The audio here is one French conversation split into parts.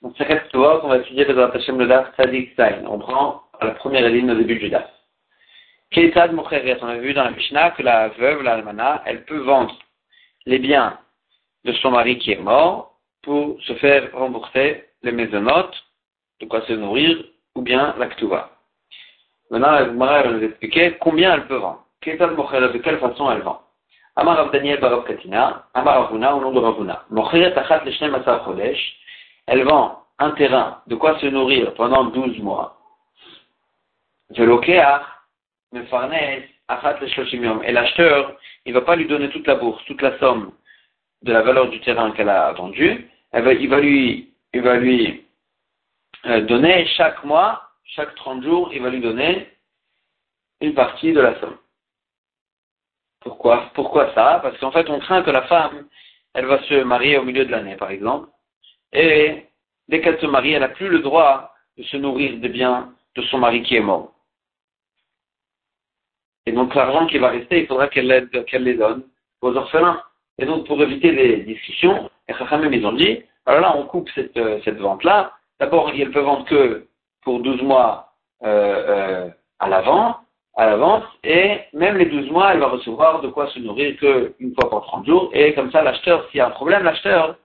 On va étudier le Daf Tzadik Stein. On prend la première ligne au début du Daf. Ketzad Mocheret, on a vu dans la Mishnah que la veuve, la Almana, elle peut vendre les biens de son mari qui est mort pour se faire rembourser les maisonnotes, de quoi se nourrir, ou bien la Ktuva. Maintenant, la Gemara va nous expliquer combien elle peut vendre. Ketzad Mocheret, de quelle façon elle vend. Amar Daniel Barav Katina, Amar Ravuna, au nom de Ravuna. Mocheret Achat Leshnem Asar Chodesh, elle vend un terrain, de quoi se nourrir pendant 12 mois. Et l'acheteur, il ne va pas lui donner toute la bourse, toute la somme de la valeur du terrain qu'elle a vendu. il va lui, il va lui euh, donner chaque mois, chaque 30 jours, il va lui donner une partie de la somme. Pourquoi? Pourquoi ça? Parce qu'en fait, on craint que la femme, elle va se marier au milieu de l'année, par exemple, et dès qu'elle se marie, elle n'a plus le droit de se nourrir des biens de son mari qui est mort. Et donc l'argent qui va rester, il faudra qu'elle les donne aux orphelins. Et donc pour éviter les discussions, les Chachamim ils ont dit, alors là on coupe cette, euh, vente-là. D'abord, elle peut vendre que pour 12 mois euh, euh, à l'avant, à l'avance, et même les 12 mois, elle va recevoir de quoi se nourrir qu'une fois par 30 jours. Et comme ça, l'acheteur, s'il y a un problème, l'acheteur,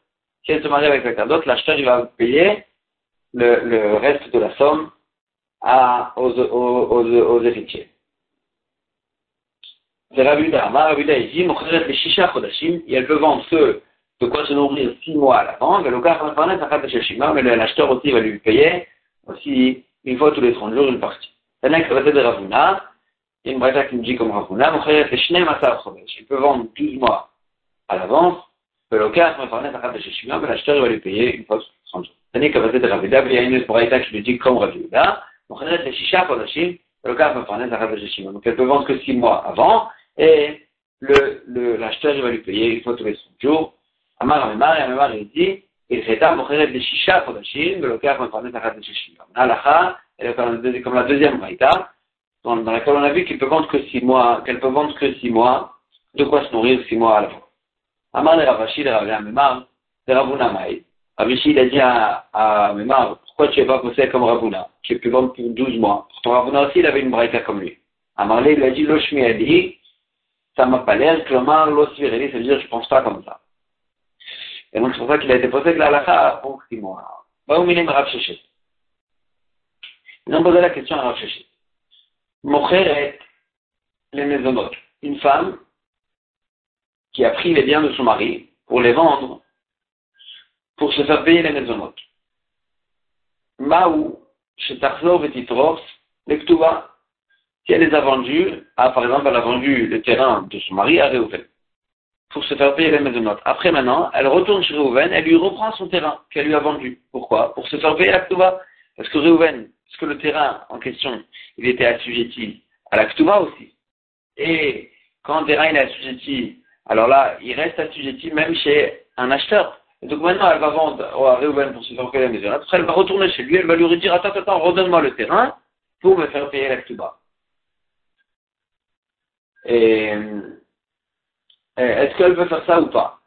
si elle se marie avec quelqu'un d'autre, l'acheteur il va payer le, reste de la somme à, aux, aux, aux, héritiers. C'est Rabuda. Rabuda, il dit, les shisha chodashim, et elle peut vendre ce de quoi se nourrir six mois à l'avant, mais l'acheteur aussi va lui payer aussi une fois tous les 30 jours une partie. Que de Ravuna, il y a une braïta qui me dit comme Ravuna, il peut vendre 12 mois à l'avance, L'acheteur va lui payer une fois jours. Il y a une qui dit comme on le peut vendre que 6 mois avant, et l'acheteur va lui payer une fois tous les 30 jours. Amar Amemar, et Amemar il dit, il le cas, elle dans, laquelle on a vu peut vendre que mois, de quoi se nourrir mois à. Amar le Ravashi, le Rav le Ravuna Maï. Ravashi, il a dit à, à Memar, pourquoi tu n'es pas posé comme Ravuna Tu pu vendre pour 12 mois. Pourtant Ravuna aussi, il avait une braïta comme lui. Amar il a dit, Loshmi a dit, ça m'a pas l'air, Clamar, Losvireli, ça veut dire, je pense pas comme ça. Et donc, c'est pour ça qu'il a été posé que la halakha pour 6 mois. Va au minim Rav Shechet. Ils ont posé la question à Rav Shechet. Mocheret, les maisonot. Une femme qui a pris les biens de son mari pour les vendre, pour se faire payer les maisonnotes. Maou, chez Tarzov et Titros, les Ktuba, si elle les a vendus, ah, par exemple, elle a vendu le terrain de son mari à Réhouven, pour se faire payer les maisonnotes. Après maintenant, elle retourne chez Réhouven, elle lui reprend son terrain qu'elle lui a vendu. Pourquoi? Pour se faire payer la Ktuba. Parce que Réhouven, parce que le terrain en question, il était assujetti à la Ktuba aussi. Et quand le terrain est assujetti alors là, il reste assujetti même chez un acheteur. Et donc maintenant, elle va vendre à Réhouven pour se faire payer la maison. Après, elle va retourner chez lui, elle va lui dire, attends, attends, redonne-moi le terrain pour me faire payer la. Et, est-ce qu'elle veut faire ça ou pas?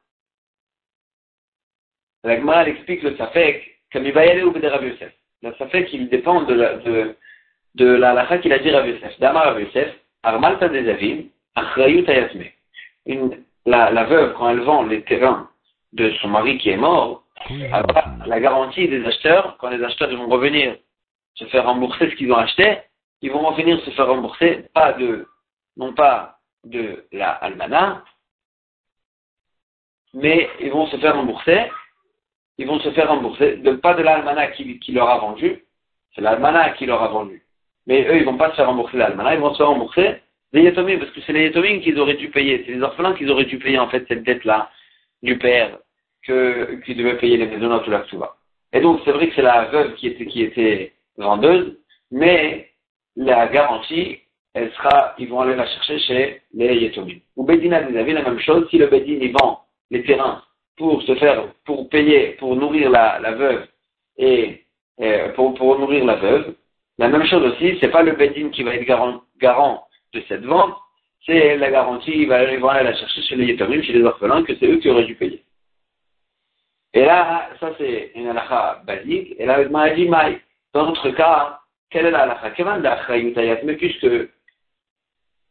La Gemara, elle explique le Safek, comme il va y aller au Bédé Rav Yosef. Le Safek, il dépend de la, de, qu'il a dit Rav Yosef. Dama Rav Yosef, Armalta des Avim, Achrayut. Une, la, la, veuve, quand elle vend les terrains de son mari qui est mort, la garantie des acheteurs, quand les acheteurs vont revenir se faire rembourser ce qu'ils ont acheté, ils vont revenir se faire rembourser, pas de, non pas de la almana, mais ils vont se faire rembourser, ils vont se faire rembourser, de, pas de l'almana qui, qui, leur a vendu, c'est l'almana qui leur a vendu. Mais eux, ils vont pas se faire rembourser l'almana, ils vont se faire rembourser les yatomim, parce que c'est les yatomim qu'ils auraient dû payer, c'est les orphelins qu'ils auraient dû payer en fait cette dette-là du père que, qui devait payer les maisons tout là Et donc c'est vrai que c'est la veuve qui était, qui était vendeuse, mais la garantie, elle sera, ils vont aller la chercher chez les yatomim. Ou Bedina des avis, la même chose, si le Bedin vend les terrains pour se faire, pour payer, pour nourrir la, la veuve et, pour, pour nourrir la veuve, la même chose aussi, c'est pas le Bedin qui va être garant, garant cette vente, c'est la garantie, ils vont aller la chercher chez les Yetomim, chez les orphelins, que c'est eux qui auraient dû payer. Et là, ça c'est une halakha basique. Et là, il dit maï. Dans notre cas, quelle est la halakha? Mais puisque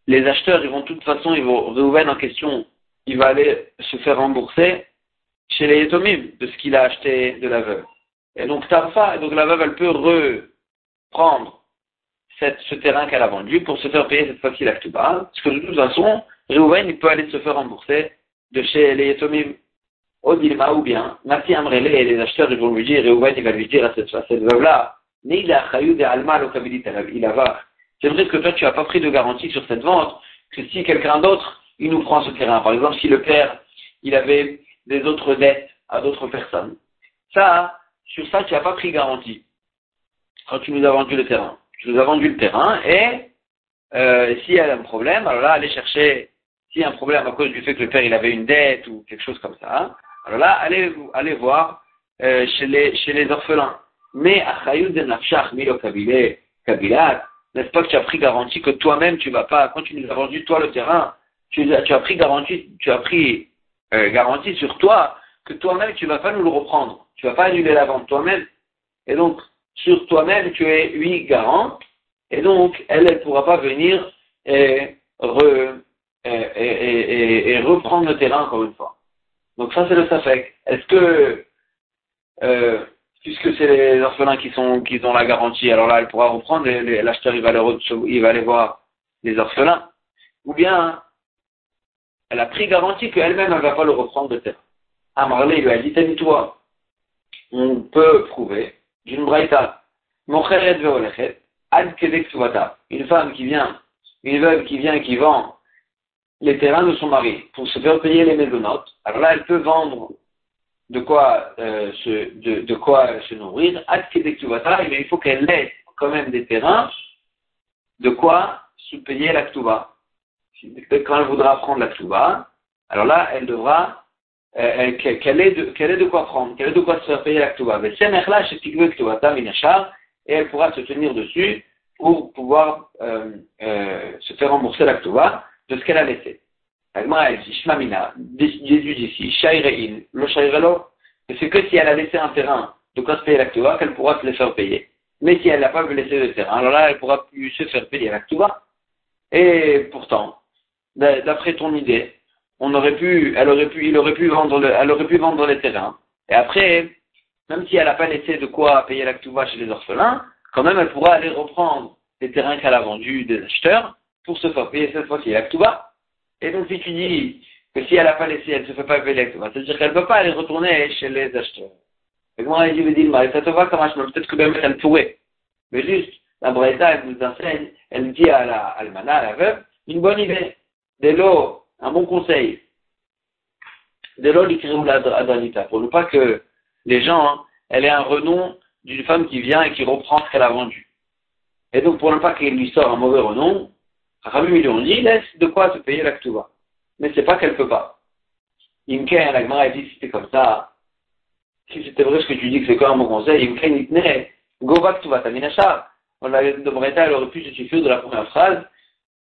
les acheteurs, ils vont de toute façon, ils vont réouvrir en question, il va aller se faire rembourser chez les Yetomim de ce qu'il a acheté de la veuve. Et donc, Tarfa, donc la veuve, elle peut reprendre cette, ce terrain qu'elle a vendu pour se faire payer cette fois-ci la Ktuba. Parce que de toute façon, Réhouven, il peut aller se faire rembourser de chez les Yetomim. Au Dilma, ou bien, Nati Amrele et les acheteurs, ils vont lui dire, Réhouven, il va lui dire à cette, à cette veuve-là, a Alma il C'est vrai que toi, tu n'as pas pris de garantie sur cette vente, que si quelqu'un d'autre, il nous prend ce terrain. Par exemple, si le père, il avait des autres dettes à d'autres personnes. Ça, sur ça, tu n'as pas pris garantie. Quand tu nous as vendu le terrain. Tu nous as vendu le terrain et euh, s'il y a un problème, alors là, allez chercher, s'il y a un problème à cause du fait que le père il avait une dette ou quelque chose comme ça, alors là, allez, allez voir euh, chez, les, orphelins. Mais Achayud de Nafshach Milo Kabilat, n'est-ce pas que tu as pris garantie que toi-même tu vas pas, quand tu nous as vendu toi le terrain, tu, tu as pris garantie, tu as pris euh, garantie sur toi que toi-même tu vas pas nous le reprendre, tu vas pas annuler la vente toi-même. Et donc, sur toi-même, tu es oui garante, et donc elle ne pourra pas venir et, reprendre le terrain encore une fois. Donc ça c'est le safek. Est-ce que euh, puisque c'est les orphelins qui sont qui ont la garantie, alors là elle pourra reprendre, l'acheteur il va il va aller voir les orphelins, ou bien elle a pris garantie qu'elle-même elle ne va pas le reprendre de terre. Ah Marley lui a dit toi on peut prouver d'une braïta, ad une femme qui vient, une veuve qui vient et qui vend les terrains de son mari pour se faire payer les maisonnotes, alors là elle peut vendre de quoi, euh, se, de, quoi se nourrir, mais il faut qu'elle ait quand même des terrains, de quoi se payer la ktuba. Quand elle voudra prendre la ktuba, alors là, elle devra, qu'elle ait, de, qu'elle ait de quoi prendre, qu'elle ait de quoi se faire payer la ktuba. Et elle pourra se tenir dessus pour pouvoir euh, euh, se faire rembourser la de ce qu'elle a laissé. Elle dit, Shmamina, Jésus d'ici, Shairein, le Shairelo, c'est que si elle a laissé un terrain de quoi se payer l'actua, qu'elle pourra se le faire payer. Mais si elle n'a pas laissé le terrain, alors là, elle pourra plus se faire payer l'actua. Et pourtant, d'après ton idée, on aurait pu, elle aurait pu, il aurait pu vendre le, elle aurait pu vendre les terrains. Et après, même si elle n'a pas laissé de quoi payer l'actua chez les orphelins, quand même, elle pourra aller reprendre les terrains qu'elle a vendus des acheteurs pour se faire payer cette fois-ci l'actua. Et donc, si tu dis que si elle n'a pas laissé, elle ne se fait pas payer c'est-à-dire qu'elle ne peut pas aller retourner chez les acheteurs. Et moi, je lui dis, ça te va, ça peut-être que même elle pourrait. Mais juste, la Breta, elle nous enseigne, elle dit à la à la veuve, une bonne idée. De l'eau, un bon conseil. De la adranita, pour ne pas que les gens, hein, elle ait un renom d'une femme qui vient et qui reprend ce qu'elle a vendu. Et donc, pour ne pas qu'elle lui sorte un mauvais renom, Rabbi lui ont dit, laisse de quoi se payer la Mais c'est pas qu'elle peut pas. Imken, la Gemara dit, si c'était comme ça, si c'était vrai ce que tu dis que c'est quoi un bon conseil, Imken itne, go back to vataminachar. On a de Breta, elle aurait pu se suffire de la première phrase,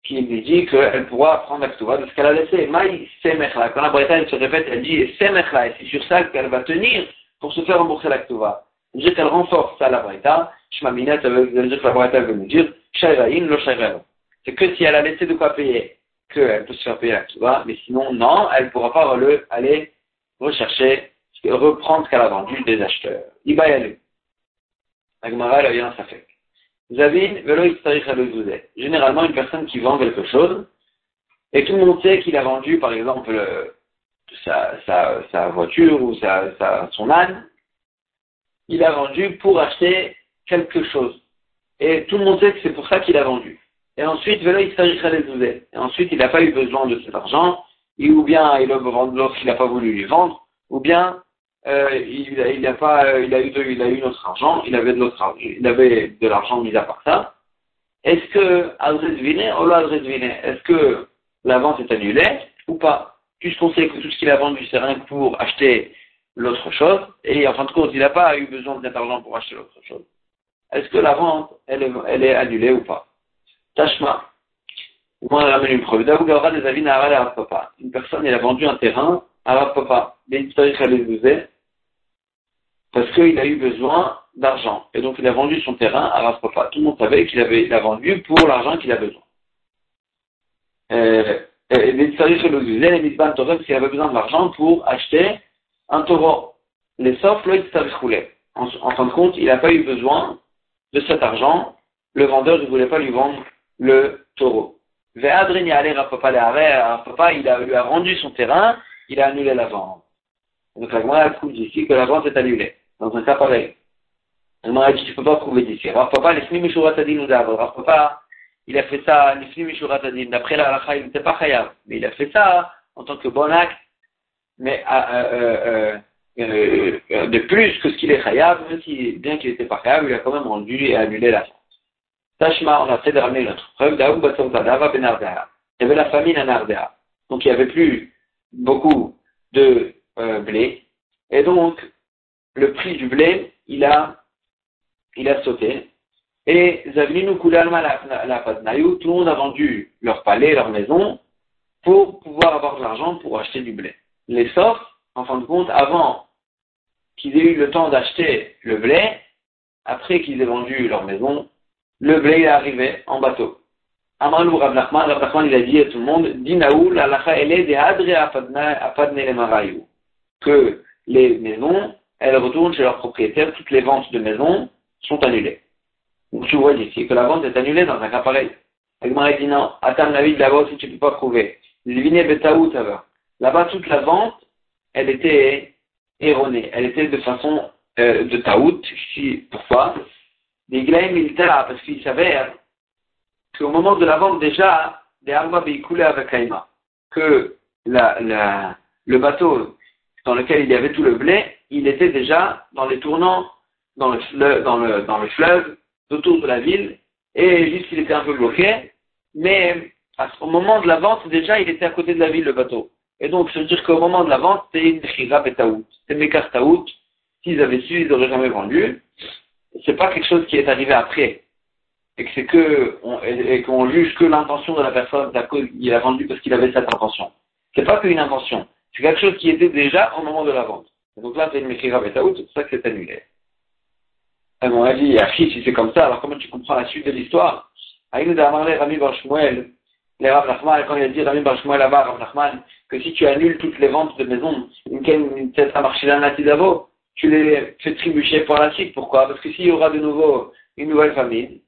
qui lui dit qu'elle pourra prendre la ktuva de ce qu'elle a laissé. Maï semechla. Quand la Breta, elle se répète, elle dit semechla, et c'est sur ça qu'elle va tenir pour se faire rembourser la ktuva. dire qu'elle renforce ça, la Breta. Shmamina, ça veut dire que la Breta veut nous dire, shairaïn, c'est que si elle a laissé de quoi payer, qu'elle peut se faire payer la mais sinon, non, elle ne pourra pas aller rechercher, reprendre ce qu'elle a vendu des acheteurs. Il va y aller. Agmara, elle a ça fait. Généralement, une personne qui vend quelque chose, et tout le monde sait qu'il a vendu, par exemple, sa, voiture ou sa, son âne, il a vendu pour acheter quelque chose. Et tout le monde sait que c'est pour ça qu'il a vendu. Et ensuite, Et ensuite, il n'a pas eu besoin de cet argent, ou bien il a vendu l'autre qu'il n'a pas voulu lui vendre, ou bien euh, il, a pas, il a eu, il a eu notre argent, il avait de il avait de l'argent mis à part ça. Est-ce que est-ce que la vente est annulée ou pas? Puisqu'on sait que tout ce qu'il a vendu, c'est rien pour acheter l'autre chose, et en fin de compte, il n'a pas eu besoin de cet argent pour acheter l'autre chose. Est-ce que la vente, elle est, annulée ou pas? Tashma. Moi, on ramène une preuve. Daougara des avis à Papa. Une personne, elle a vendu un terrain à Papa. Parce qu'il a eu besoin d'argent. Et donc il a vendu son terrain à Rav Papa. Tout le monde savait qu'il avait l'a vendu pour l'argent qu'il a besoin. Euh, et parce qu'il avait besoin de l'argent pour acheter un taureau. Les sauf en, en fin de compte, il n'a pas eu besoin de cet argent. Le vendeur ne voulait pas lui vendre le taureau. Papa, il a, lui a rendu son terrain, il a annulé la vente. Donc la Gemara prouve ici que la vente est annulée. Dans un cas pareil. La Gemara dit, tu peux pas prouver d'ici. Rav Papa, les Mishuratadin nous Rav Papa, il a fait ça, les Mishuratadin. D'après la Racha, il n'était pas khayab. Mais il a fait ça en tant que bon acte, mais euh, euh, euh, euh de plus que ce qu'il est khayab, même si, bien qu'il n'était pas khayab, il a quand même rendu et annulé la vente. Tashma, on a fait de ramener notre preuve, Daoum Batsotadava Benardea. Il y avait la famine à Nardea. Donc il n'y avait plus beaucoup de euh, blé. Et donc, le prix du blé, il a, il a sauté. Et Zavlinu Kulalma la Padnayu, tout le monde a vendu leur palais, leur maison, pour pouvoir avoir de l'argent pour acheter du blé. Les saufs, en fin de compte, avant qu'ils aient eu le temps d'acheter le blé, après qu'ils aient vendu leur maison, le blé est arrivé en bateau. Amalou Rav Nachman, il a dit à tout le monde, Dinaou, la lacha, des adre apadne. Que les maisons, elles retournent chez leurs propriétaires, toutes les ventes de maisons sont annulées. Donc tu vois ici que la vente est annulée dans un cas pareil. Agmar dit non, attends la vie de là-bas si tu ne peux pas prouver. Là-bas, toute la vente, elle était erronée. Elle était de façon euh, de taout. Pourquoi? Des militaires, parce qu'il s'avère qu'au moment de la vente déjà, des armes véhiculés avec Kaima, que le bateau dans lequel il y avait tout le blé, il était déjà dans les tournants, dans le, fleuve, dans le, dans le fleuve, autour de la ville, et juste il était un peu bloqué, mais au moment de la vente, déjà, il était à côté de la ville, le bateau. Et donc, ça veut dire qu'au moment de la vente, c'était une chira betaout. C'était Mekar Taout. S'ils avaient su, ils n'auraient jamais vendu c'est pas quelque chose qui est arrivé après. Et que c'est que, et qu'on juge que l'intention de la personne, il a vendu parce qu'il avait cette intention. C'est pas qu'une intention. C'est quelque chose qui était déjà au moment de la vente. donc là, c'est une Mechira Betaout, c'est pour ça que c'est annulé. À mon avis, Achi, si c'est comme ça, alors comment tu comprends la suite de l'histoire? Aïnou d'Amarle Rami Barshmuel, les Rav Nachman, quand il a dit Rami Barshmuel là-bas, Rav Nachman, que si tu annules toutes les ventes de maisons, une peut-être à marcher la tu les fais trébucher pour la suite. Pourquoi? Parce que s'il y aura de nouveau une nouvelle famille,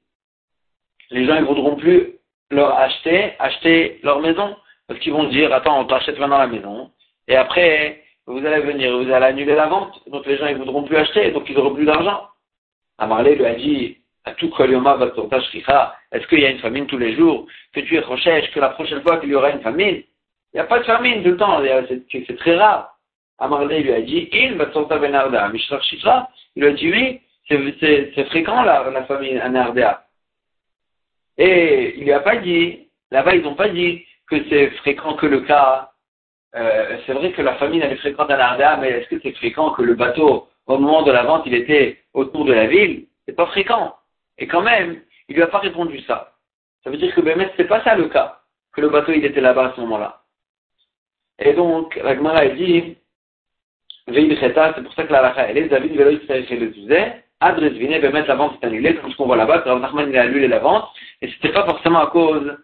les gens ne voudront plus leur acheter, acheter leur maison. Parce qu'ils vont dire, attends, on t'achète maintenant la maison. Et après, vous allez venir, vous allez annuler la vente. Donc les gens ne voudront plus acheter, donc ils n'auront plus d'argent. Amarlé lui a dit, à tout est-ce qu'il y a une famine tous les jours Que tu es recherche que la prochaine fois qu'il y aura une famine? Il n'y a pas de famine tout le temps, c'est très rare. Amarlé lui a dit, il Benarda, Mishrach Shitra, il lui a dit oui, c'est fréquent la, la famille Anardea. Et il lui a pas dit, là-bas ils n'ont pas dit que c'est fréquent que le cas, euh, c'est vrai que la famine elle est fréquente à Nardea, mais est-ce que c'est fréquent que le bateau, au moment de la vente, il était autour de la ville? C'est pas fréquent. Et quand même, il lui a pas répondu ça. Ça veut dire que ce c'est pas ça le cas, que le bateau il était là-bas à ce moment-là. Et donc, la a dit, c'est pour ça que la lacha, elle est David Velo chez le Zuzé, Adres Vine, mettre la vente est annulée, comme ce qu'on voit là-bas, que Rav Nachman il a annulé la vente, et c'était pas forcément à cause,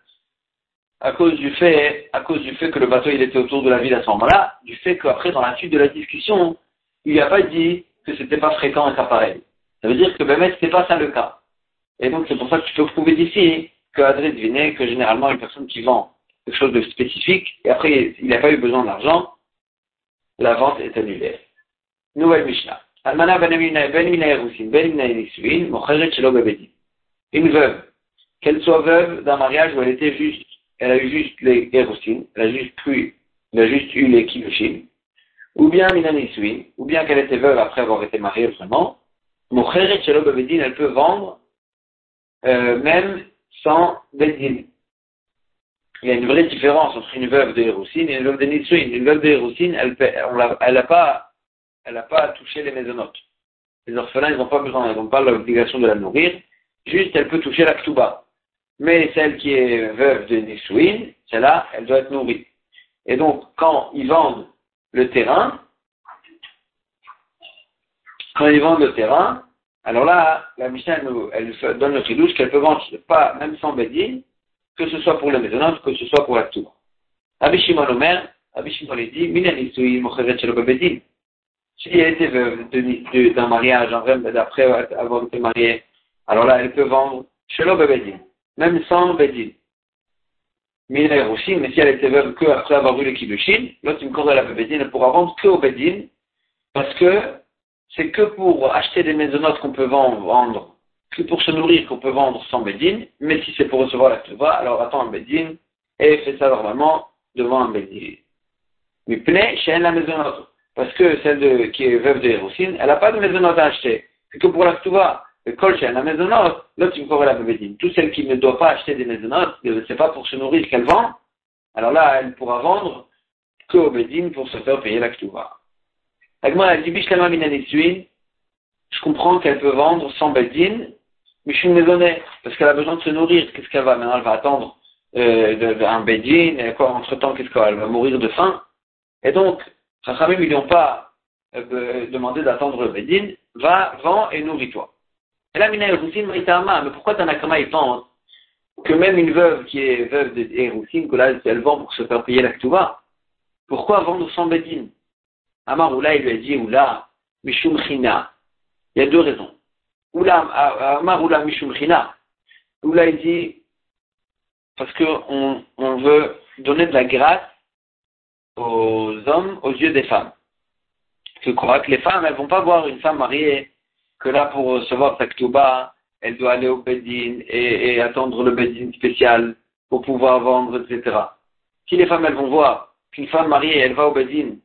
à cause du fait, à cause du fait que le bateau il était autour de la ville à ce moment-là, du fait qu'après, dans la suite de la discussion, il n'a pas dit que c'était pas fréquent un cas pareil. Ça veut dire que ce c'était pas ça le cas. Et donc, c'est pour ça que tu peux prouver d'ici que Adres Vine, que généralement une personne qui vend quelque chose de spécifique, et après, il n'a pas eu besoin d'argent, la vente est annulée. Nouvelle Mishnah. Almana ben Une veuve, qu'elle soit veuve d'un mariage où elle était juste, elle a eu juste les Erusin, elle a juste eu, elle a juste eu les Kilushin, ou bien Minaniswin, ou bien qu'elle était veuve après avoir été mariée vraiment, Mocheret Shelo elle peut vendre, euh, même sans Bedin il y a une vraie différence entre une veuve de Héroussine et une veuve de Nitsuin. Une veuve de Héroussine, elle n'a pas, elle a pas touché les maisonnotes. Les orphelins, ils n'ont pas besoin, ils n'ont pas l'obligation de la nourrir. Juste, elle peut toucher la Ktuba. Mais celle qui est veuve de Nitsuin, celle-là, elle doit être nourrie. Et donc, quand ils vendent le terrain, quand ils vendent le terrain, alors là, la Mishnah, elle, donne le chidouche qu'elle peut vendre pas, même sans Bedin, que ce soit pour le maisonnant, que ce soit pour la tour. Rabbi Omer, Rabbi Shimon dit. Si elle était veuve d'un mariage, d'après avoir été mariée, alors là, elle peut vendre Bedin, même sans Bedin. Aussi, mais si elle était veuve que après avoir eu le Kiddushin, l'autre, il me la Bedin, elle pourra vendre que au Bedin, parce que c'est que pour acheter des maisonnotes qu'on peut vendre, que pour se nourrir qu'on peut vendre sans Bedin, mais si c'est pour recevoir la tuva, alors attends un Bedin et fais ça normalement devant un Bedin. Mais pneu, chez la maisonnote, parce que celle qui est veuve de Hérosine, elle n'a pas de maisonnote à acheter. C'est que pour la tuva. Le col chez la maisonnote, l'autre il me la Bedin. Tout celle qui ne doit pas acheter des maisonnotes, c'est pas pour se nourrir qu'elle vend, alors là, elle pourra vendre que au Bedin pour se faire payer la tuva. Agma, elle dit, je comprends qu'elle peut vendre sans bedin, mais je suis maisonnée, parce qu'elle a besoin de se nourrir. Qu'est-ce qu'elle va Maintenant, elle va attendre euh, un bedin, et quoi, entre-temps, qu'est-ce qu'elle va mourir de faim? Et donc, Chachamim, ils n'ont pas euh, demandé d'attendre le bedin, va, vends et nourris-toi. Mais pourquoi Tanakama, il pense que même une veuve qui est veuve de que là, elle vend pour se faire payer la ktuva, pourquoi vendre sans bedin? Amar Oula, il lui a dit Oula, Mishum China. Il y a deux raisons. Oula, Amar Oula, Mishum China. Oula, il dit parce qu'on on veut donner de la grâce aux hommes aux yeux des femmes. Je crois que les femmes, elles vont pas voir une femme mariée que là, pour recevoir sa ktuba, elle doit aller au bedin et, attendre le bedin spécial pour pouvoir vendre, etc. Si les femmes, elles vont voir qu'une femme mariée, elle va au bedin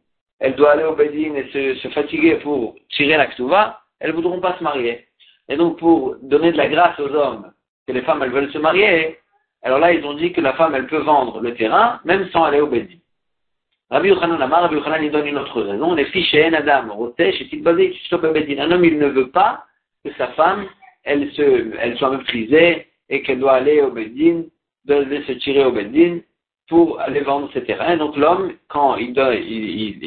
elle doit aller au Bedin et se, fatiguer pour tirer la ktuva, elles ne voudront pas se marier. Et donc, pour donner de la grâce aux hommes, que les femmes, elles veulent se marier, alors là, ils ont dit que la femme, elle peut vendre le terrain, même sans aller au Bedin. Rabbi Yochanan Amar, Rabbi Yochanan, il donne une autre raison. Les filles chez Adam, Rotesh, et Bedin. Un homme, il ne veut pas que sa femme, elle, se, elle soit méprisée et qu'elle doit aller au Bedin, de se tirer au Bedin, pour aller vendre ses terrains. Donc l'homme, quand il, donne, il,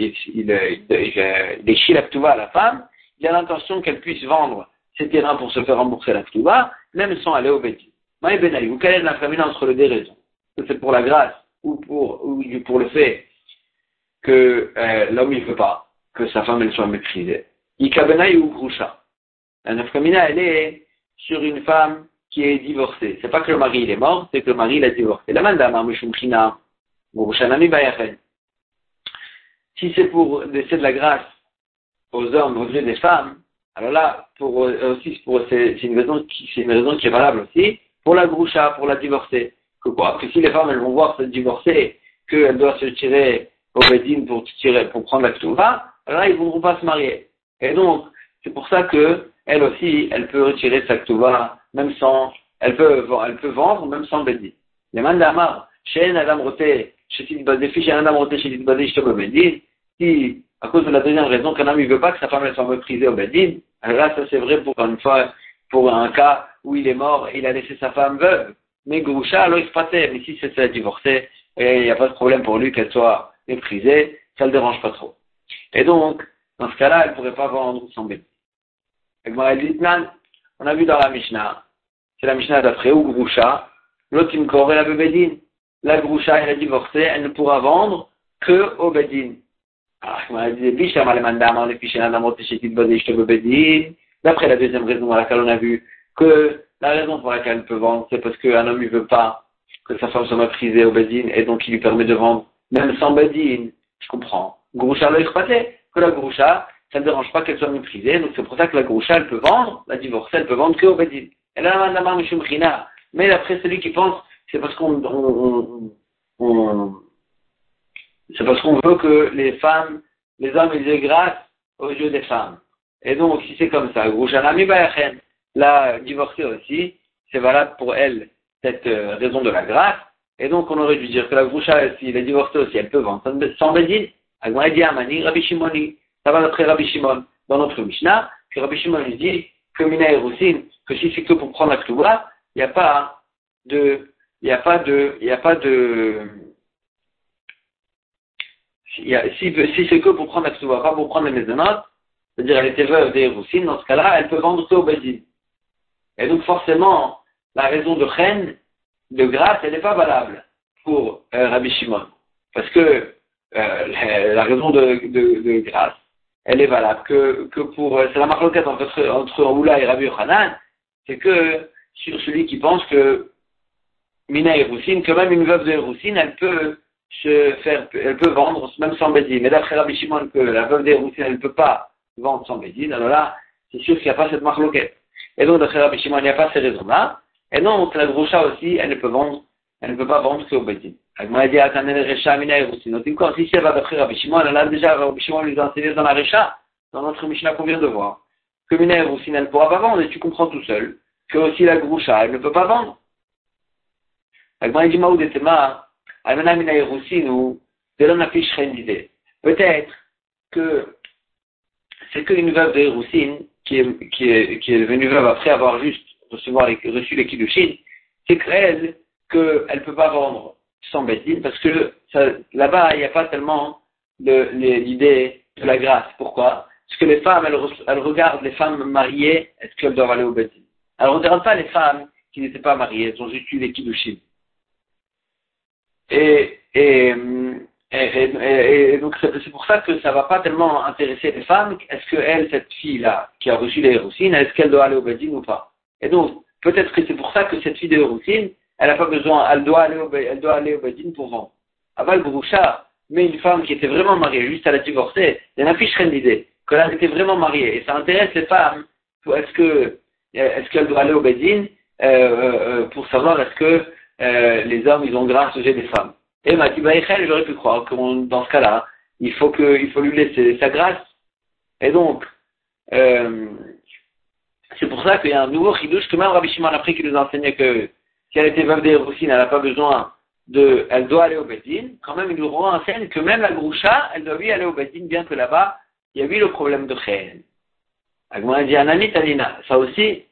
déchire la à la femme, il a l'intention qu'elle puisse vendre ses terrains pour se faire rembourser la ptuva, même sans aller au béti. Maï Ben vous est la famille entre les deux raisons C'est pour la grâce ou pour le fait que euh, l'homme il veut pas que sa femme elle soit méprisée. Ikabenaï ou Grusha. La nafkamina, elle est sur une femme qui est divorcé. C'est pas que le mari il est mort, c'est que le mari il a divorcé. La mandama mishumchina, si c'est pour laisser de la grâce aux hommes aux yeux des femmes, alors là, pour aussi pour c'est une raison qui c'est une raison qui est valable aussi pour la groucha, pour la divorcer. Que quoi? Que si les femmes elles vont voir se divorcer, qu'elles doivent se tirer au bedin pour tirer pour prendre la ktuva, là ils ne vont pas se marier. Et donc c'est pour ça que elle aussi elle peut retirer sa ktuva même sans, elle peut, elle peut vendre même sans bédine. Les mandamar, chez adam roté, chez chez un adam roté, chez Tidbadé, je te si, à cause de la deuxième raison qu'un homme ne veut pas que sa femme elle soit méprisée au bédine, alors là, ça c'est vrai pour une fois, pour un cas où il est mort il a laissé sa femme veuve. Mais Groucha, alors il se mais si c'est divorcé, et il n'y a pas de problème pour lui qu'elle soit méprisée, ça le dérange pas trop. Et donc, dans ce cas-là, elle ne pourrait pas vendre son bédine. On a vu dans la Mishnah, c'est la Mishnah d'après, ou Groucha, l'autre et la Bedin. La Groucha, elle a divorcé, elle ne pourra vendre que au Bedin. D'après la deuxième raison pour laquelle on a vu que la raison pour laquelle elle peut vendre, c'est parce qu'un homme ne veut pas que sa femme soit méprisée au Bedin et donc il lui permet de vendre même sans Bedin. Je comprends. Groucha l'a exploité. Que la Groucha, ça ne dérange pas qu'elle soit méprisée, donc c'est pour ça que la groucha, elle peut vendre, la divorcée, elle peut vendre que au Bedin. Elle a la Mais d'après celui qui pense, c'est parce qu'on, on, on, c'est parce qu'on veut que les femmes, les hommes, ils aient grâce aux yeux des femmes. Et donc, si c'est comme ça, groucha la divorcée aussi, c'est valable pour elle, cette euh, raison de la grâce. Et donc, on aurait dû dire que la groucha, si elle est divorcée aussi, elle peut vendre sans Bedin. Agmaïdi Amani, Rabbi Shimoni. Ça va d'après Rabbi Shimon dans notre Mishnah, que Rabbi Shimon dit que Mina et que si c'est que pour prendre la Ktouba, il n'y a pas de, il n'y a pas de, il n'y a pas de, si, si c'est que pour prendre la Ktouba, pas pour prendre les maisonnotes, c'est-à-dire elle était veuve des Roussines, dans ce cas-là, elle peut vendre que au Bedin. Et donc forcément, la raison de reine, de grâce, elle n'est pas valable pour euh, Rabbi Shimon. Parce que euh, la, raison de, de, grâce, elle est valable que, pour... Euh, c'est la marque entre, entre Oula et Rabbi Yochanan, c'est que sur celui qui pense que Mina et Roussine, que même une veuve de Roussine, elle peut se faire, elle peut vendre même sans Bedin. Mais d'après Rabbi Shimon, que la veuve des Roussine, elle ne peut pas vendre sans Bedin, alors là, c'est sûr qu'il n'y a pas cette marque Et donc, d'après Rabbi Shimon, il n'y a pas ces raisons-là. Et donc, la Groucha aussi, elle ne peut vendre, elle ne peut pas vendre qu'au Bedin. Agma dit, Recha, Mina. Donc, encore, si elle va d'après Rabbi Shimon, elle a déjà, Rabbi Shimon lui a enseigné dans la Recha, dans notre Mishnah qu'on vient de voir, que Mina et Roussine, elle ne pourra pas vendre, et tu comprends tout seul, que aussi la Groucha, elle ne peut pas vendre. Agma dit, Maoud et Tema, Almana Mina et Roussine, ou de l'homme affiche d'idée. Peut-être que c'est qu'une veuve de Roussine, qui est, qui, est, qui est devenue veuve après avoir juste recevoir les, reçu les Chine, c'est qu'elle, qu'elle ne peut pas vendre sans Bédine, parce que là-bas, il n'y a pas tellement l'idée de la grâce. Pourquoi? Parce que les femmes, elles, regardent les femmes mariées, est-ce qu'elles doivent aller au Bédine Elles ne regardent pas les femmes qui n'étaient pas mariées, elles ont juste les Kiddushin. Et, et, et, donc c'est pour ça que ça ne va pas tellement intéresser les femmes. Est-ce que elle, cette fille-là, qui a reçu les Roussines, est-ce qu'elle doit aller au Bédine ou pas? Et donc, peut-être que c'est pour ça que cette fille de Roussine, elle n'a pas besoin, elle doit aller au, elle doit aller au Bédine pour vendre. Aval Brouchard, mais une femme qui était vraiment mariée, juste à la divorcer, il y en a fiche l'idée, qu'elle était vraiment mariée. Et ça intéresse les femmes. Est-ce que, est-ce qu'elle doit aller au Bédine euh, euh, euh, pour savoir est-ce que les hommes, ils ont grâce au jet des femmes. Et Matibaïchel, j'aurais pu croire que dans ce cas-là, il faut faut lui laisser sa grâce. Et donc, c'est pour ça qu'il y a un nouveau chidouche que même Rabbi Shimon après qui nous enseignait que si elle était veuve des elle n'a pas besoin de, elle doit aller au Bedin. Quand même, il nous renseigne que même la Groucha, elle doit lui aller au Bedin, bien que là-bas, il y a eu le problème de Chen. Agma dit Anani Tanina. Ça aussi,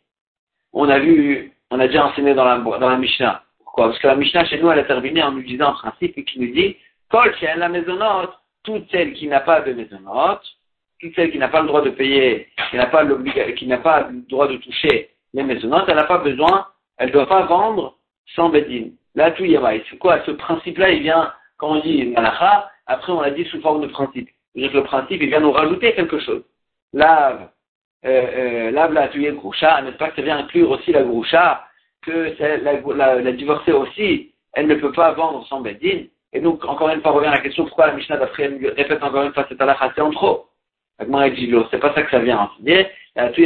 on a vu, on a déjà enseigné dans la, dans la Mishnah. Parce que la Mishnah chez nous, elle a terminé en nous disant un principe qui nous dit Kol la maisonnote, toute celle qui n'a pas de maisonnote, toute celle qui n'a pas le droit de payer, qui n'a pas, pas le droit de toucher les maisonnotes, elle n'a pas besoin, elle ne doit pas vendre sans bédine. Là, tout y est. C'est quoi? Ce principe-là, il vient, quand on dit malacha, après on l'a dit sous forme de principe. cest le principe, il vient nous rajouter quelque chose. Lave, euh, euh, lave la groucha, n'est-ce pas que ça vient inclure aussi la groucha que la, la, divorcée aussi, elle ne peut pas vendre son bedin. Et donc, encore une fois, revient à la question pourquoi la Mishnah d'après répète encore une fois cette halakha, c'est en trop. C'est pas ça que ça vient enseigner. C'est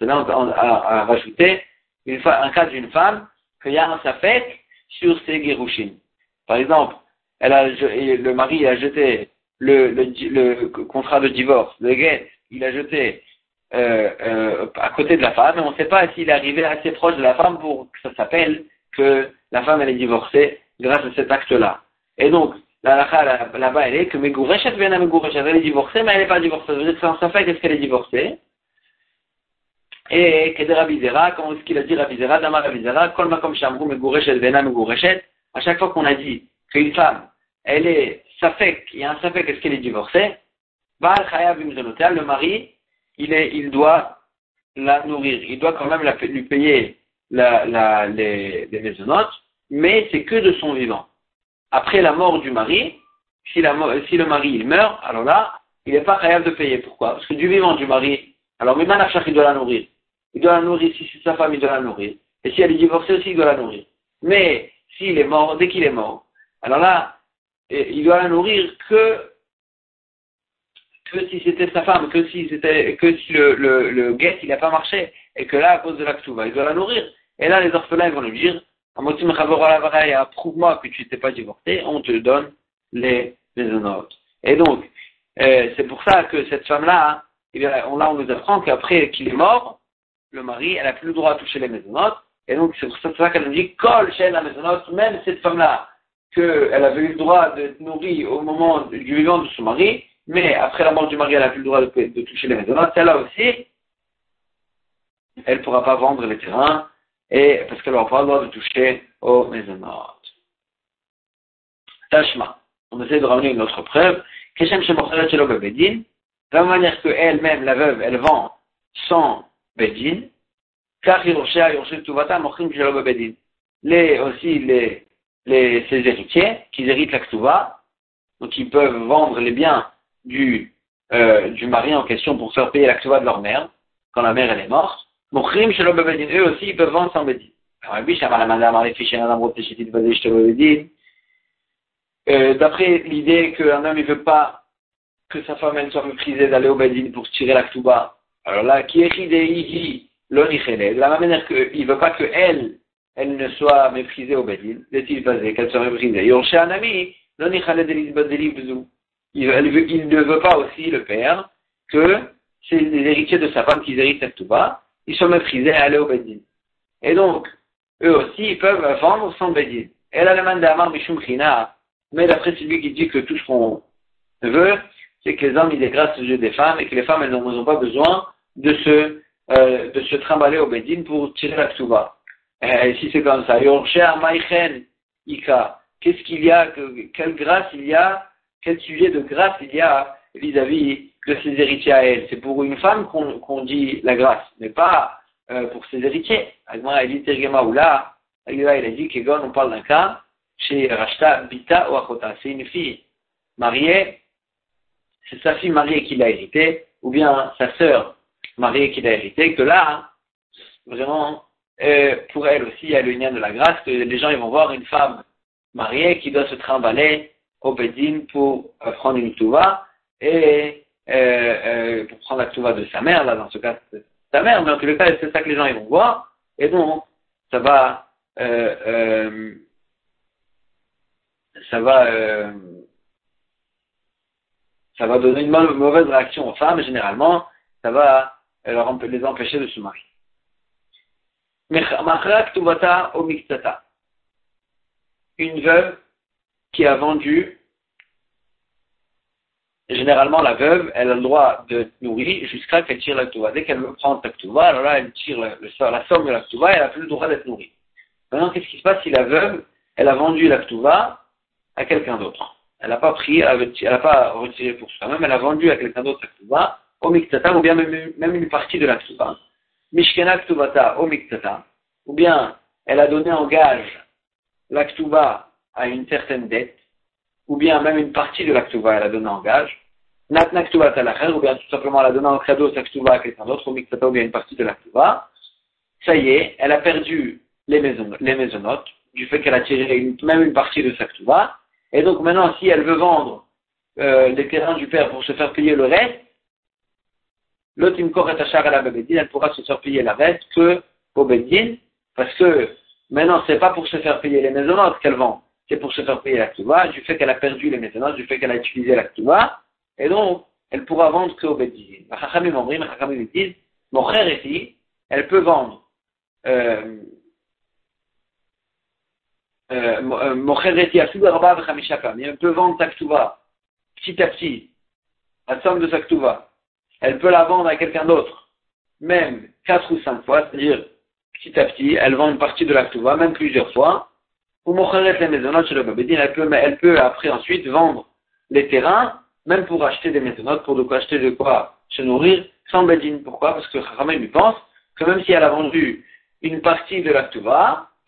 là on a, rajouté un cas d'une femme qu'il y a un safek sur ses gerushin. Par exemple, elle a, le mari a jeté le, contrat de divorce, le guet, il a jeté euh, euh, à côté de la femme, et on ne sait pas s'il est arrivé assez proche de la femme pour que ça s'appelle que la femme elle est divorcée grâce à cet acte-là. Et donc, la là-bas, elle est que Megourechet vient à Megourechet, elle est divorcée, mais elle n'est pas divorcée. Dire que ça fait qu'est-ce qu'elle est divorcée? Et Keder Abizera, comment est-ce qu'il a dit Rabizera, Damar Rabizera, Kol Makom Shamru Megourechet vena Megourechet, à chaque fois qu'on a dit qu'une femme, elle est Safek, il y a un Safek, est-ce qu'elle est divorcée, Baal Chayav le mari, il, est, il doit la nourrir. Il doit quand même la, lui payer la, la, les, les maisonnotes, mais c'est que de son vivant. Après la mort du mari, si, le mari il meurt, alors là, il n'est pas capable de payer. Pourquoi? Parce que du vivant du mari, alors Mimanachach, il doit la nourrir. Il doit la nourrir, si c'est sa femme, il doit la nourrir. Et si elle est divorcée aussi, il doit la nourrir. Mais s'il est mort, dès qu'il est mort, alors là, il doit la nourrir que que si c'était sa femme, que si que si le, guet, il n'a pas marché, et que là, à cause de la il doit la nourrir. Et là, les orphelins vont lui dire, prouve-moi que tu n'étais pas divorcé, on te donne les maisonnotes. Et donc, euh, c'est pour ça que cette femme-là, eh là, on nous apprend qu'après qu'il est mort, le mari, elle n'a plus le droit à toucher les maisonnotes. Et donc, c'est pour ça, qu'elle nous dit, colle chez la maisonnote, même cette femme-là, qu'elle avait eu le droit de nourrir au moment du vivant de son mari, mais après la mort du mari, elle n'a plus le droit de, toucher les maisons. Celle-là aussi, elle ne pourra pas vendre les terrains, et, parce qu'elle n'aura pas le droit de toucher aux maisons. Tashma. On essaie de ramener une autre preuve. De la manière qu'elle-même, la veuve, elle vend sans bedin, car les aussi les, les, ses héritiers, qui héritent la ktuva, donc ils peuvent vendre les biens du, euh, du mari en question pour faire payer la ktuva de leur mère, quand la mère elle est morte. Mochrim shelo bedin, eux aussi ils peuvent vendre sans bedin. Euh, d'après l'idée qu'un homme ne veut pas que sa femme soit méprisée d'aller au Bedin pour tirer la ktuba, alors là, qui est l'onichele, de la même manière qu'il ne veut pas qu'elle, elle ne soit méprisée au Bedin, est-il basé qu'elle soit méprisée? Yorché un ami, il, il ne veut pas aussi, le père, que c'est les héritiers de sa femme qui héritent cette ktuba, ils soient méprisés à aller au Bedin. Et donc, eux aussi, ils peuvent vendre sans Bedin. Elle a le mandamar mishum mais d'après celui qui dit que tout ce qu'on veut, c'est que les hommes, ils dégracent les yeux des femmes et que les femmes, elles n'ont pas besoin de se, euh, de se trimballer au Bedin pour tirer la ksuba. Et si c'est comme ça, Ika, qu'est-ce qu'il y a, que, quelle grâce il y a, quel sujet de grâce il y a vis-à-vis de ses héritiers à elle. C'est pour une femme qu'on dit la grâce, mais pas euh, pour ses héritiers. Agma, ou là, il a dit que on parle d'un cas chez Rashta Bita ou Achota. C'est une fille mariée, c'est sa fille mariée qui l'a hérité, ou bien sa sœur mariée qui l'a hérité, que là, vraiment, euh, pour elle aussi, il y a le lien de la grâce, que les gens vont voir une femme mariée qui doit se trimballer au Bédine pour euh, prendre une touva et euh, pour prendre la touva de sa mère, là, dans ce cas, c'est sa mère, mais en tous les cas, c'est ça que les gens ils vont voir, et donc, ça va, ça va, euh, ça va donner une mauvaise réaction aux femmes, généralement, ça va leur les empêcher de se marier. Une veuve qui a vendu, généralement la veuve, elle a le droit de nourrir jusqu'à qu'elle tire la. Dès qu'elle veut prendre la alors là, elle tire la somme de la ktuva et elle n'a plus le droit d'être nourrie. Maintenant, qu'est-ce qui se passe si la veuve, elle a vendu la à quelqu'un d'autre? Elle n'a pas pris, elle n'a pas retiré pour soi-même, elle a vendu à quelqu'un d'autre la au miktata, ou bien même, une partie de la ktuba. Mishkena ktubata au miktata, ou bien elle a donné en gage la à une certaine dette, ou bien même une partie de la ktuba elle a donné en gage. Natna ktubata la ou bien tout simplement elle a donné en cadeau sa ktuba à quelqu'un d'autre, au miktata, ou bien une partie de la ktuba. Ça y est, elle a perdu les, maison, les maisonnotes, du fait qu'elle a tiré même une partie de sa ktuba, et donc maintenant, si elle veut vendre euh, les terrains du père pour se faire payer le reste, l'autre à la elle pourra se faire payer la reste que au parce que maintenant, c'est pas pour se faire payer les maisonnotes qu'elle vend, c'est pour se faire payer la du fait qu'elle a perdu les maisonnotes, du fait qu'elle a utilisé la et donc, elle pourra vendre que au Bedin. Les disent, mon frère ici, elle peut vendre euh, euh, euh, elle peut vendre sa petit à petit, la somme de sa elle peut la vendre à quelqu'un d'autre, même quatre ou cinq fois, c'est-à-dire petit à petit, elle vend une partie de la même plusieurs fois, ou les maisonnotes chez le elle peut, elle peut après ensuite vendre les terrains, même pour acheter des maisonnotes, pour de quoi acheter de quoi se nourrir, sans bedin. Pourquoi? Parce que Ramel lui pense que même si elle a vendu une partie de la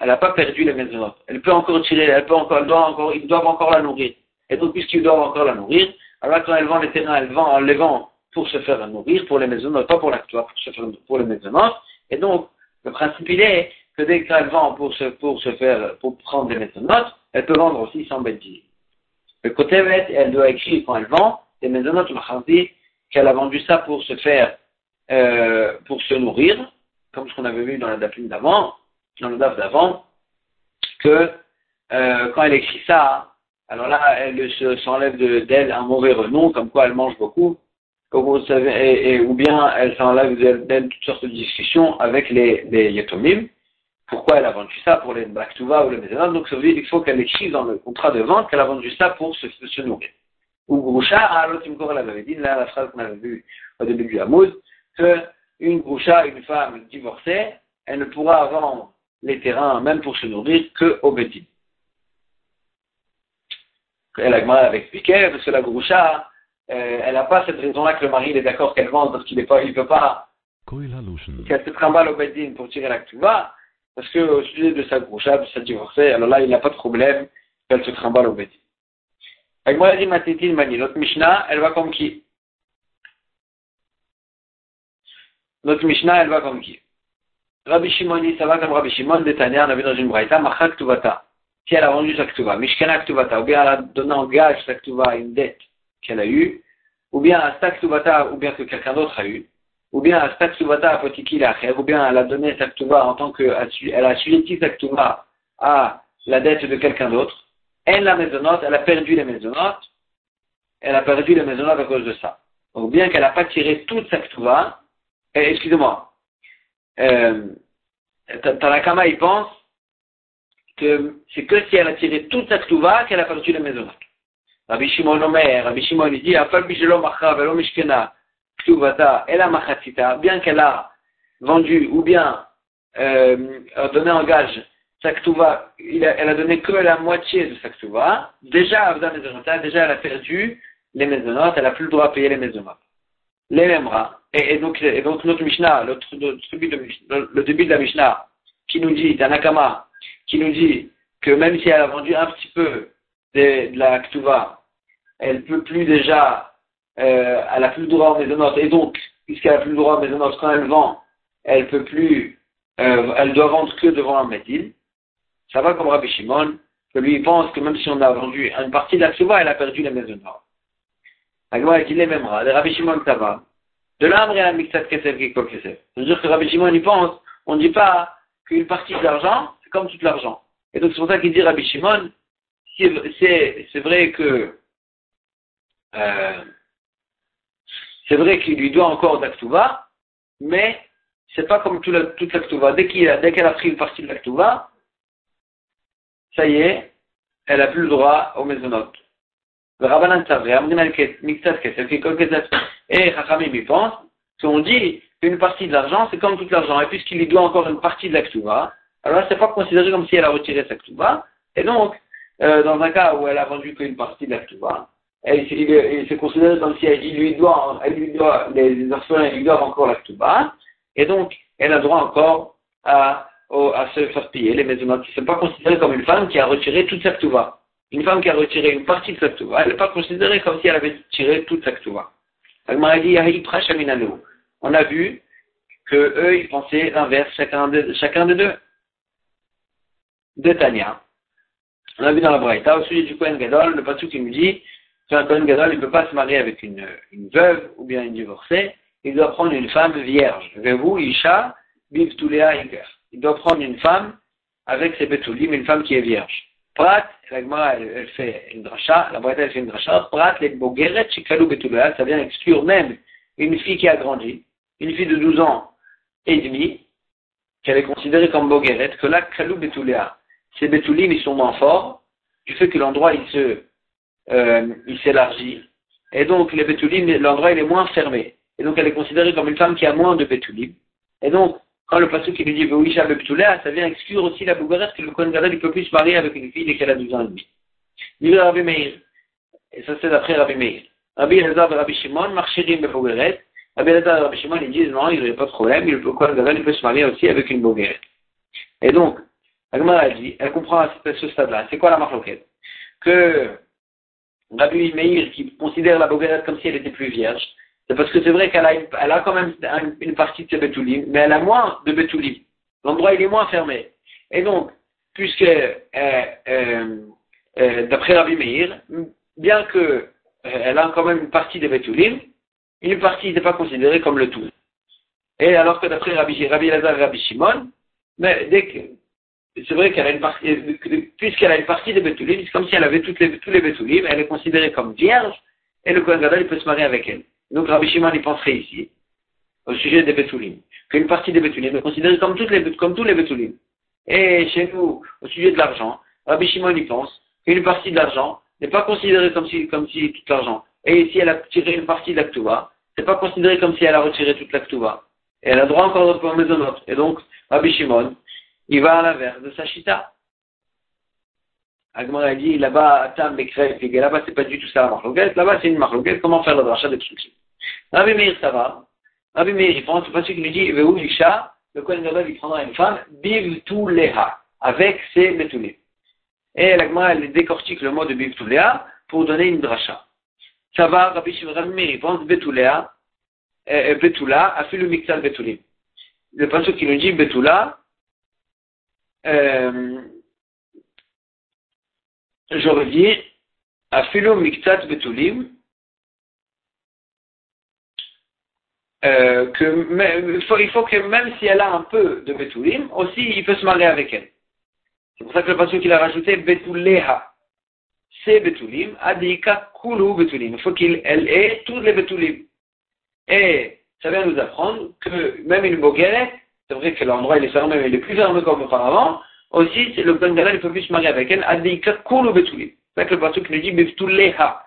elle n'a pas perdu les maisonnotes. Elle peut encore tirer, elle peut encore, ils doivent encore la nourrir. Et donc, puisqu'ils doivent encore la nourrir, alors quand elle vend les terrains, elle vend, elle les vend pour se faire nourrir, pour les maisonnotes, pas pour l'actoire, pour se faire, pour les maisonnotes. Et donc, le principe, il est que dès qu'elle vend pour se, pour se faire, pour prendre des maisonnotes, elle peut vendre aussi sans bêtises. Le côté elle doit écrire quand elle vend des maisonnotes, dit qu'elle a vendu ça pour se faire, euh, pour se nourrir, comme ce qu'on avait vu dans la date d'avant, dans le DAF d'avant, que euh, quand elle écrit ça, alors là, elle s'enlève d'elle un mauvais renom, comme quoi elle mange beaucoup, ou bien elle s'enlève d'elle toutes sortes de discussions avec les, les. Pourquoi elle a vendu ça pour les Baktouva ou les Mézénat Donc ça veut dire qu'il faut qu'elle écrive dans le contrat de vente qu'elle a vendu ça pour se, se nourrir. Ou Groucha, ah, l'autre elle avait dit, là la phrase qu'on avait vue au début du Hamoud, que une Groucha, une femme divorcée, elle ne pourra vendre les terrains, même pour se nourrir, que au Bédine. Et la avait expliqué, parce que la Groucha, euh, elle n'a pas cette raison-là que le mari il est d'accord qu'elle vende parce qu'il ne peut pas qu'elle se trimballe au bedin pour tirer la ktuva, parce qu'au sujet de sa groucha, de sa divorcée, alors là, il n'a pas de problème qu'elle se trimballe au. Avec moi, dit Matitil Mani, notre Mishnah, elle va comme qui? Notre Mishnah, elle va comme qui? Rabbi Shimon ça va comme Rabbi Shimon, Détania, on a vu dans une braïta, Machat Ktuvata. Si elle a vendu sa Ktuva, Mishkana Ktuvata, ou bien elle a donné en gage sa Ktuva, une dette qu'elle a eue, ou bien à sa Ktuvata, ou bien que quelqu'un d'autre a eu, ou bien ou bien elle a donné sa en tant que, elle a assujetti sa à la dette de quelqu'un d'autre, elle la maisonnote, elle a perdu les maisonnotes, elle a perdu les maisonnotes à cause de ça. Donc bien qu'elle n'a pas tiré toute sa Ktuva, eh, excusez-moi, euh, Tanakama, il pense que c'est que si elle a tiré toute sa Ktuva qu'elle a perdu les maisonnotes. Rabbi Shimon Omer, Rabbi Shimon il dit, Ktuvata, Ela Machatzita, bien qu'elle a vendu ou bien euh, donné en gage sa Ktuva, elle a donné que la moitié de sa Ktuva, déjà, déjà elle a perdu les maisonnotes, elle n'a plus le droit à payer les maisonnotes. Les Memra, et, et, donc, et donc notre Mishnah, le, le, début de la Mishnah, qui nous dit, Tanakama, qui nous dit que même si elle a vendu un petit peu de, de la Ktuva, elle peut plus déjà, euh, elle a plus droit aux maisonnotes, et donc, puisqu'elle a plus le droit aux maisonnotes, quand elle vend, elle peut plus, euh, elle doit vendre que devant un médine. Ça va comme Rabbi Shimon, que lui il pense que même si on a vendu une partie de la Ktuva, elle a perdu les maisonnotes. La dit les mêmes rats, Rabbi Shimon ça va. De l'âme et la mixat kesef qui kesef? C'est-à-dire que Rabbi Shimon il pense, on ne dit pas qu'une partie de l'argent, c'est comme tout l'argent. Et donc c'est pour ça qu'il dit Rabbi Shimon, c'est vrai que euh, c'est vrai qu'il lui doit encore d'Aktuva, mais c'est pas comme tout la, toute l'Aktuva. Dès qu'elle a pris une partie de l'Aktuva, ça y est, elle a plus le droit aux maisonnotes. Le Rabbanan et Chachamim il pense qu'on dit qu'une partie de l'argent, c'est comme tout l'argent. Et puisqu'il lui doit encore une partie de l'Aktuva, alors c'est pas considéré comme si elle a retiré sa Ktuva. Et donc, euh, dans un cas où elle a vendu qu'une partie de l'Aktuva, il s'est considéré comme si elle, lui doit, elle lui doit, les orphelins lui doivent encore la Ktuba, et donc elle a droit encore à, se faire payer les maisons. Ce n'est pas considéré comme une femme qui a retiré toute sa Ktuba. Une femme qui a retiré une partie de sa Ktuba, elle n'est pas considérée comme si elle avait tiré toute sa Ktuba. On a vu que eux, ils pensaient l'inverse, chacun, de, chacun des deux. De Tania. On a vu dans la Braïta, au sujet du Kohen Gadol, le pasuk qui nous dit, un Kohen Gadol, ne peut pas se marier avec une, veuve ou bien une divorcée, il doit prendre une femme vierge. Vous, Isha, Biv Iker. Il doit prendre une femme avec ses bétoulim, une femme qui est vierge. Prat, la elle, elle, fait une dracha, la Braïta, elle fait une dracha, Prat, les Bogeret, Chikalu Betulea, ça vient exclure même une fille qui a grandi, une fille de 12 ans et demi, qu'elle est considérée comme Bogeret, que là, Kalou Betulea, ces bétoulim, ils sont moins forts, du fait que l'endroit, il se, euh, il s'élargit. Et donc, les Betulim, l'endroit, il est moins fermé. Et donc, elle est considérée comme une femme qui a moins de Betulim. Et donc, quand le passage qui lui dit Veouisha Betulea, ça vient exclure aussi la Bougarette que le Kohen Gadol, il peut plus se marier avec une fille dès qu'elle a 12 ans et demi. Dit Rabbi Meir. Et ça, c'est d'après Rabbi Meir. Rabbi Elazar et Rabbi Shimon, marchirim Bougarette. Rabbi Elazar et Rabbi Shimon, ils disent non, il n'y a pas de problème, le Kohen Gadol, il peut se marier aussi avec une Bougarette. Et donc, Agmar a dit, elle comprend à ce stade-là. C'est quoi la marloquette? Que Rabbi Meir qui considère la Bogueret comme si elle était plus vierge, c'est parce que c'est vrai qu'elle a, quand même une, partie de ses Betoulim, mais elle a moins de Betoulim. L'endroit est moins fermé. Et donc, puisque euh, euh, euh, d'après Rabbi Meir, bien que elle a quand même une partie de Betoulim, une partie n'est pas considérée comme le tout. Et alors que d'après Rabbi, Rabbi Lazar et Rabbi Shimon, mais dès que c'est vrai qu'elle a une partie, puisqu'elle a une partie des Betoulim, c'est comme si elle avait toutes les, tous les Betoulim, elle est considérée comme vierge, et le Kohen Gadol, peut se marier avec elle. Donc Rabbi Shimon, il penserait ici, au sujet des Betoulim, qu'une partie des Betoulim est considérée comme, toutes les, comme tous les Betoulim. Et chez nous, au sujet de l'argent, Rabbi Shimon, il pense qu'une partie de l'argent n'est pas considérée comme si, comme si tout l'argent. Et si elle a tiré une partie de l'Aktuva, c'est pas considéré comme si elle a retiré toute l'Aktuva. Et elle a droit encore de maisonnote. Et donc, Rabbi Shimon, il va à l'inverse de sa chita. Agmar a dit là-bas, Tam, Bekref, et là-bas, c'est pas du tout ça la marloquette. Là-bas, c'est une marloquette. Comment faire le drachat de Rabbi Meir, ça va. Rabbi Meir, il prend, c'est pas celui qui lui dit, Veou Isha, le Kohen Gadol, il prendra une femme, Biv tout Leha, avec ses Betoulim. Et l'Agmar, elle décortique le mot de Biv tout Leha pour donner une dracha. Ça va, Rabbi Meir, il pense Betouléa, euh, Betoula, Afilu Miktal Betoulim. Le passage qui nous dit Betoula, euh, j'aurais dit Afilu Miktat Betulim, euh, que, il, faut, faut que même si elle a un peu de Betulim, aussi il peut se marier avec elle. C'est pour ça que le passage qu'il a rajouté Betuleha c'est Betulim, Adika Kulu Betulim. Il faut qu'elle ait tous les Betulim. Et ça vient nous apprendre que même une Bogueret, c'est vrai que l'endroit il est fermé, mais il est plus fermé comme auparavant, aussi le Ben il peut plus se marier avec elle, Adika Kulu. C'est le passage qui nous dit Betuleha.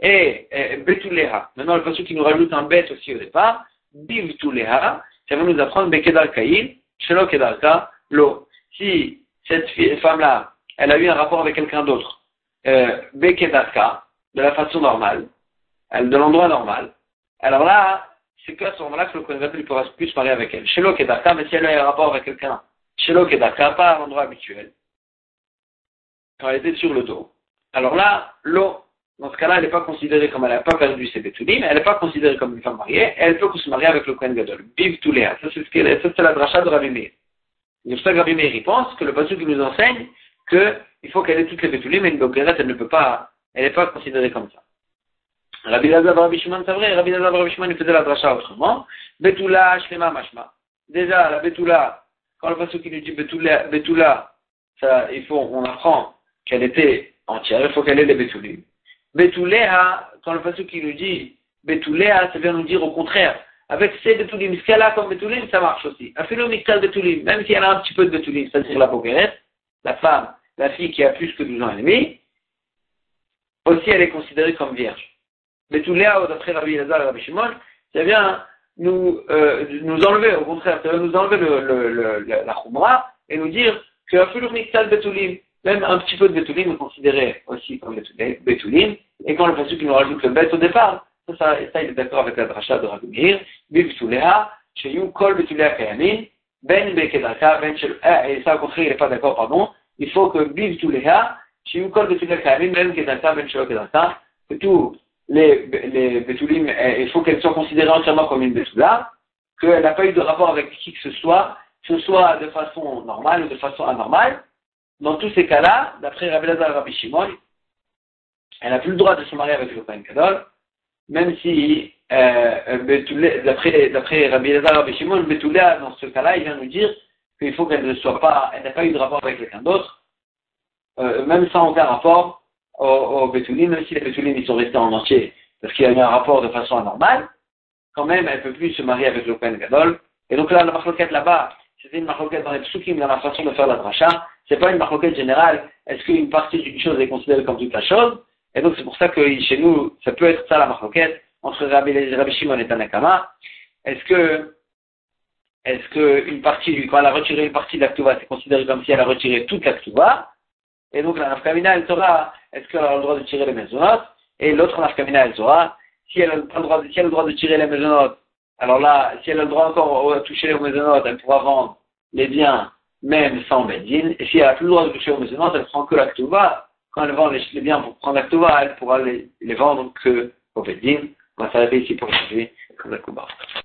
Et, et Betuleha. Maintenant le passage qui nous rajoute un bête aussi au départ, Bivtuleha, ça va nous apprendre Bekedar Kaïl, Shelo Kedarka, Lo. Si cette femme-là, elle a eu un rapport avec quelqu'un d'autre, euh, Bekedarka, de la façon normale, de l'endroit normal, alors là, c'est qu'à ce moment-là que le Kohen il pourra plus parler avec elle. Chez Kedarka, mais si elle a un rapport avec quelqu'un, chez Kedarka, pas à l'endroit habituel, quand elle était sur le dos. Alors là, l'eau, dans ce cas-là, elle n'est pas considérée comme elle n'a pas perdu ses bétulim, elle n'est pas considérée comme une femme mariée, elle peut se marier avec le Kohen Gadol. Biv Touléa. Ça, c'est ce la dracha de Rabbi Meir. C'est pour ça que Rabbi Meir, il pense que le passage nous enseigne qu'il faut qu'elle ait toutes les bétulim, mais une Bokeret, elle ne peut pas, elle n'est pas considérée comme ça. Rabbi Lazar Rabbi c'est vrai, Rabbi Lazar Rabbi il faisait la dracha autrement. Betula, Shlema, Mashma. Déjà, la Betula, quand le passage qui nous dit Betula, ça, il faut, on apprend qu'elle était entière, il faut qu'elle ait les Betulim. Betuléa, quand le passage qui nous dit Betuléa, ça vient nous dire au contraire, avec ces Betulim, ce qu'elle a comme Betulim, ça marche aussi. Afilo Miktal Betulim, même si elle a un petit peu de Betulim, c'est-à-dire la Bogueret, la femme, la fille qui a plus que 12 ans et demi, aussi elle est considérée comme vierge. Betuléa, d'après Rabbi Lazar et Rabbi Shimon, ça vient nous, euh, nous enlever, au contraire, ça vient nous enlever le, le, le, la Khumra et nous dire que Miktal Betulim, même un petit peu de Betulim est considéré aussi comme Betulim, et quand le passage qui nous rajoute le Bet au départ, ça, ça, ça il est d'accord avec la dracha de Rabbi Meir, Betuléa, Sheyu Kol Betuléa Kayamin, Ben Bekedaka, Ben Shel, ah, et ça au contraire il n'est pas d'accord, pardon, il faut que Betuléa, Sheyu Kol Betuléa Kayamin, Ben Kedaka, Ben Shel Kedaka, que tous les, les eh, il faut qu'elles soient considérées entièrement comme une Betula, qu'elle n'a pas eu de rapport avec qui que ce soit, que ce soit de façon normale ou de façon anormale, dans tous ces cas-là, d'après Rabbi Lazar Rabbi Shimon, elle n'a plus le droit de se marier avec le Kohen Kadol, même si, euh, d'après, d'après Rabbi Lazar Rabbi Shimon, Betouléa, dans ce cas-là, il vient nous dire qu'il faut qu'elle ne soit pas, elle n'a pas eu de rapport avec quelqu'un d'autre, euh, même sans aucun rapport au, au même si les Betoulim ils sont restés en entier, parce qu'il y a eu un rapport de façon anormale, quand même, elle ne peut plus se marier avec le Kohen Gadol. Et donc là, la marloquette là-bas, c'était une marloquette dans les psukim, dans la façon de faire la dracha, c'est pas une marloquette générale. Est-ce qu'une partie d'une chose est considérée comme toute la chose? Et donc c'est pour ça que chez nous, ça peut être ça la marloquette entre Rabbi, Rabbi Shimon et Tanakama. Est-ce que est-ce que une partie, quand elle a retiré une partie de l'actuva, c'est considéré comme si elle a retiré toute l'actuva Et donc la nafkamina, elle sera, est-ce qu'elle a le droit de tirer les maisonnotes Et l'autre nafkamina, elle sera, si elle a le droit si elle a le droit de tirer les maisonnotes, alors là, si elle a le droit encore de toucher les maisonnotes, elle pourra vendre les biens même sans Bendine, et si elle n'a plus le droit de toucher aux musulmans, elle prend que l'actuva. Quand elle vend les, biens pour prendre l'actuva, elle pourra les, vendre que au Bendine. On va s'arrêter ici pour aujourd'hui.